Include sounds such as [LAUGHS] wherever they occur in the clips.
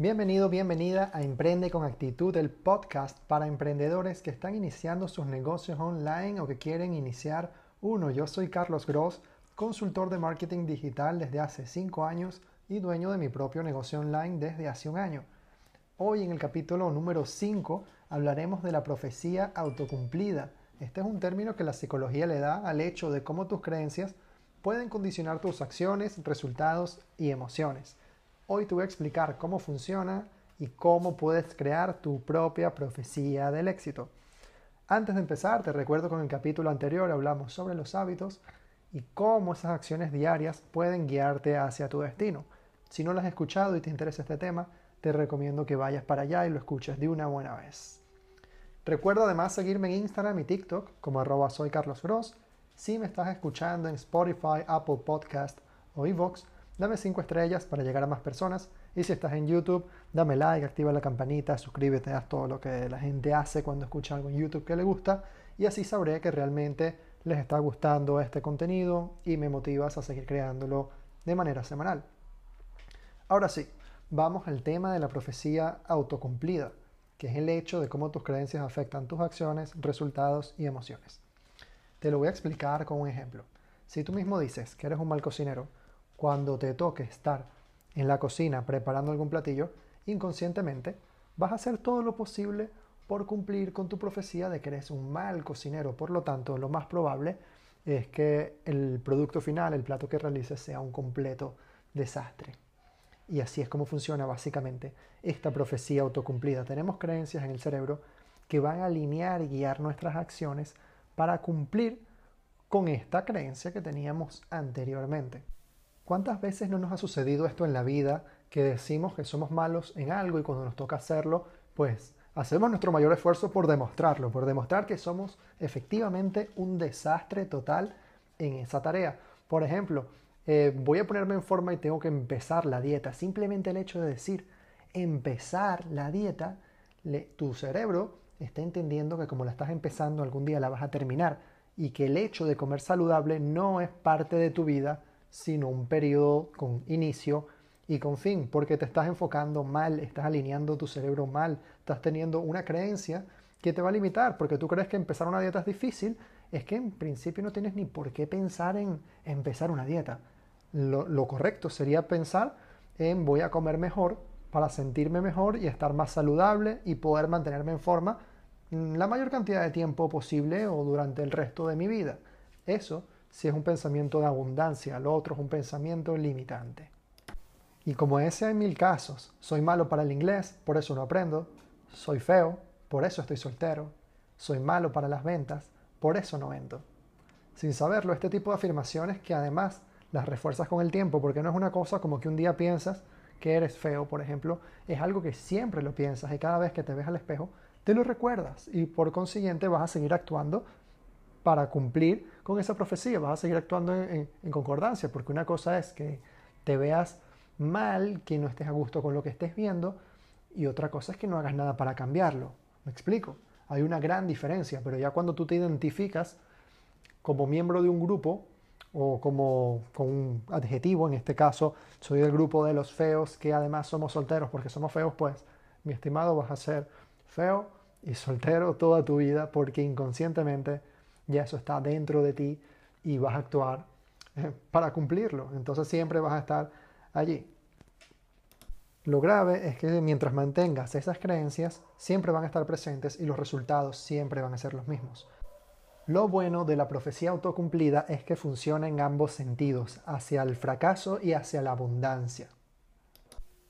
Bienvenido, bienvenida a Emprende con Actitud, el podcast para emprendedores que están iniciando sus negocios online o que quieren iniciar uno. Yo soy Carlos Gross, consultor de marketing digital desde hace 5 años y dueño de mi propio negocio online desde hace un año. Hoy en el capítulo número 5 hablaremos de la profecía autocumplida. Este es un término que la psicología le da al hecho de cómo tus creencias pueden condicionar tus acciones, resultados y emociones. Hoy te voy a explicar cómo funciona y cómo puedes crear tu propia profecía del éxito. Antes de empezar, te recuerdo que en el capítulo anterior hablamos sobre los hábitos y cómo esas acciones diarias pueden guiarte hacia tu destino. Si no lo has escuchado y te interesa este tema, te recomiendo que vayas para allá y lo escuches de una buena vez. Recuerda además seguirme en Instagram y TikTok como arroba soy Carlos. Si me estás escuchando en Spotify, Apple Podcast o Evox, dame 5 estrellas para llegar a más personas. Y si estás en YouTube, dame like, activa la campanita, suscríbete, haz todo lo que la gente hace cuando escucha algo en YouTube que le gusta. Y así sabré que realmente les está gustando este contenido y me motivas a seguir creándolo de manera semanal. Ahora sí, vamos al tema de la profecía autocumplida, que es el hecho de cómo tus creencias afectan tus acciones, resultados y emociones. Te lo voy a explicar con un ejemplo. Si tú mismo dices que eres un mal cocinero, cuando te toque estar en la cocina preparando algún platillo, inconscientemente vas a hacer todo lo posible por cumplir con tu profecía de que eres un mal cocinero. Por lo tanto, lo más probable es que el producto final, el plato que realices, sea un completo desastre. Y así es como funciona básicamente esta profecía autocumplida. Tenemos creencias en el cerebro que van a alinear y guiar nuestras acciones para cumplir con esta creencia que teníamos anteriormente. ¿Cuántas veces no nos ha sucedido esto en la vida que decimos que somos malos en algo y cuando nos toca hacerlo, pues hacemos nuestro mayor esfuerzo por demostrarlo, por demostrar que somos efectivamente un desastre total en esa tarea? Por ejemplo, eh, voy a ponerme en forma y tengo que empezar la dieta. Simplemente el hecho de decir empezar la dieta, tu cerebro está entendiendo que como la estás empezando algún día la vas a terminar y que el hecho de comer saludable no es parte de tu vida, sino un periodo con inicio y con fin, porque te estás enfocando mal, estás alineando tu cerebro mal, estás teniendo una creencia que te va a limitar, porque tú crees que empezar una dieta es difícil, es que en principio no tienes ni por qué pensar en empezar una dieta. Lo, lo correcto sería pensar en voy a comer mejor para sentirme mejor y estar más saludable y poder mantenerme en forma la mayor cantidad de tiempo posible o durante el resto de mi vida. Eso si es un pensamiento de abundancia, lo otro es un pensamiento limitante. Y como ese hay mil casos, soy malo para el inglés, por eso no aprendo, soy feo, por eso estoy soltero, soy malo para las ventas, por eso no vendo. Sin saberlo, este tipo de afirmaciones que además las refuerzas con el tiempo, porque no es una cosa como que un día piensas que eres feo, por ejemplo, es algo que siempre lo piensas y cada vez que te ves al espejo, te lo recuerdas y por consiguiente vas a seguir actuando para cumplir con esa profecía, vas a seguir actuando en, concordancia, porque una cosa es que te veas mal, que no estés a gusto con lo que estés viendo, y otra cosa es que no hagas nada para cambiarlo. ¿Me explico? Hay una gran diferencia, pero ya cuando tú te identificas como miembro de un grupo o como con un adjetivo, en este caso soy del grupo de los feos que además somos solteros porque somos feos, pues mi estimado vas a ser feo y soltero toda tu vida porque inconscientemente ya eso está dentro de ti y vas a actuar eh, para cumplirlo. Entonces siempre vas a estar allí. Lo grave es que mientras mantengas esas creencias, siempre van a estar presentes y los resultados siempre van a ser los mismos. Lo bueno de la profecía autocumplida es que funciona en ambos sentidos, hacia el fracaso y hacia la abundancia.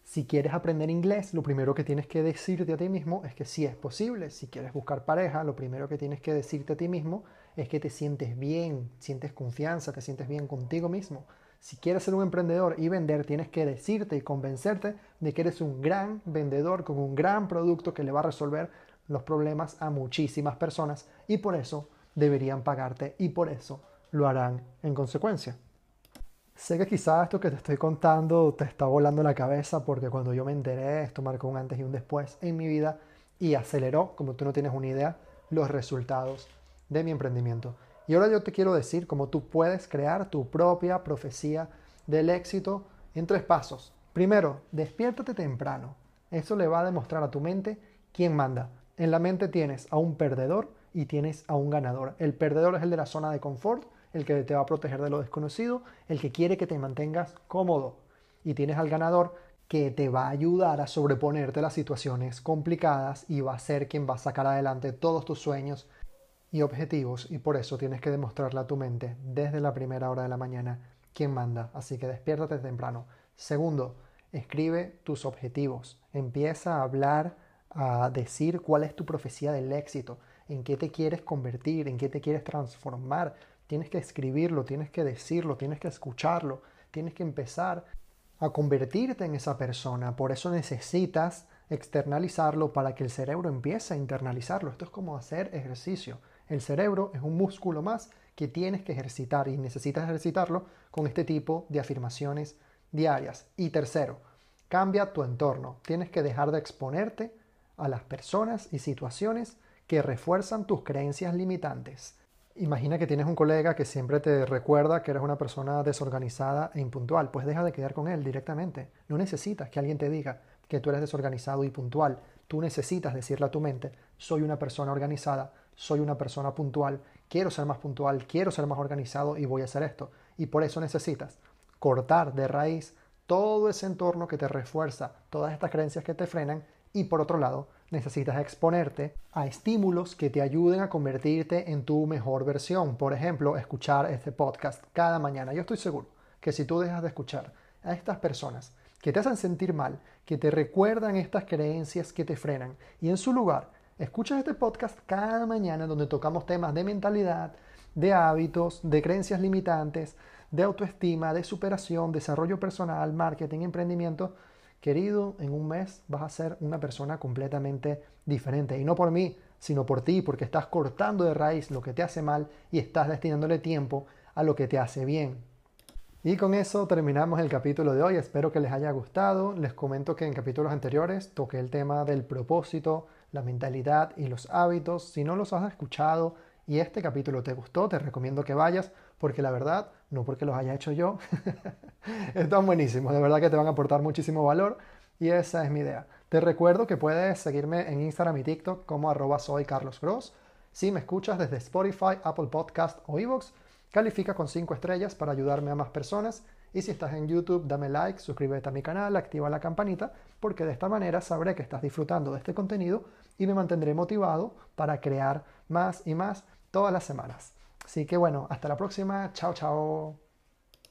Si quieres aprender inglés, lo primero que tienes que decirte a ti mismo es que sí es posible. Si quieres buscar pareja, lo primero que tienes que decirte a ti mismo es que te sientes bien, sientes confianza, te sientes bien contigo mismo. Si quieres ser un emprendedor y vender, tienes que decirte y convencerte de que eres un gran vendedor con un gran producto que le va a resolver los problemas a muchísimas personas y por eso deberían pagarte y por eso lo harán en consecuencia. Sé que quizás esto que te estoy contando te está volando la cabeza porque cuando yo me enteré esto marcó un antes y un después en mi vida y aceleró, como tú no tienes una idea, los resultados de mi emprendimiento. Y ahora yo te quiero decir cómo tú puedes crear tu propia profecía del éxito en tres pasos. Primero, despiértate temprano. Eso le va a demostrar a tu mente quién manda. En la mente tienes a un perdedor y tienes a un ganador. El perdedor es el de la zona de confort, el que te va a proteger de lo desconocido, el que quiere que te mantengas cómodo. Y tienes al ganador que te va a ayudar a sobreponerte las situaciones complicadas y va a ser quien va a sacar adelante todos tus sueños y objetivos y por eso tienes que demostrarle a tu mente desde la primera hora de la mañana quién manda. Así que despiértate temprano. Segundo, escribe tus objetivos. Empieza a hablar, a decir cuál es tu profecía del éxito, en qué te quieres convertir, en qué te quieres transformar. Tienes que escribirlo, tienes que decirlo, tienes que escucharlo, tienes que empezar a convertirte en esa persona. Por eso necesitas externalizarlo para que el cerebro empiece a internalizarlo. Esto es como hacer ejercicio. El cerebro es un músculo más que tienes que ejercitar y necesitas ejercitarlo con este tipo de afirmaciones diarias. Y tercero, cambia tu entorno. Tienes que dejar de exponerte a las personas y situaciones que refuerzan tus creencias limitantes. Imagina que tienes un colega que siempre te recuerda que eres una persona desorganizada e impuntual. Pues deja de quedar con él directamente. No necesitas que alguien te diga que tú eres desorganizado y puntual. Tú necesitas decirle a tu mente, soy una persona organizada, soy una persona puntual, quiero ser más puntual, quiero ser más organizado y voy a hacer esto. Y por eso necesitas cortar de raíz todo ese entorno que te refuerza todas estas creencias que te frenan y por otro lado necesitas exponerte a estímulos que te ayuden a convertirte en tu mejor versión. Por ejemplo, escuchar este podcast cada mañana. Yo estoy seguro que si tú dejas de escuchar a estas personas que te hacen sentir mal, que te recuerdan estas creencias que te frenan y en su lugar escuchas este podcast cada mañana donde tocamos temas de mentalidad, de hábitos, de creencias limitantes, de autoestima, de superación, desarrollo personal, marketing, emprendimiento, querido, en un mes vas a ser una persona completamente diferente. Y no por mí, sino por ti, porque estás cortando de raíz lo que te hace mal y estás destinándole tiempo a lo que te hace bien. Y con eso terminamos el capítulo de hoy. Espero que les haya gustado. Les comento que en capítulos anteriores toqué el tema del propósito, la mentalidad y los hábitos. Si no los has escuchado y este capítulo te gustó, te recomiendo que vayas porque la verdad, no porque los haya hecho yo, [LAUGHS] están buenísimos, de verdad que te van a aportar muchísimo valor y esa es mi idea. Te recuerdo que puedes seguirme en Instagram y TikTok como arroba soy Carlos. Si me escuchas desde Spotify, Apple Podcast o Evox, califica con 5 estrellas para ayudarme a más personas. Y si estás en YouTube, dame like, suscríbete a mi canal, activa la campanita, porque de esta manera sabré que estás disfrutando de este contenido y me mantendré motivado para crear más y más todas las semanas. Así que bueno, hasta la próxima. Chao, chao.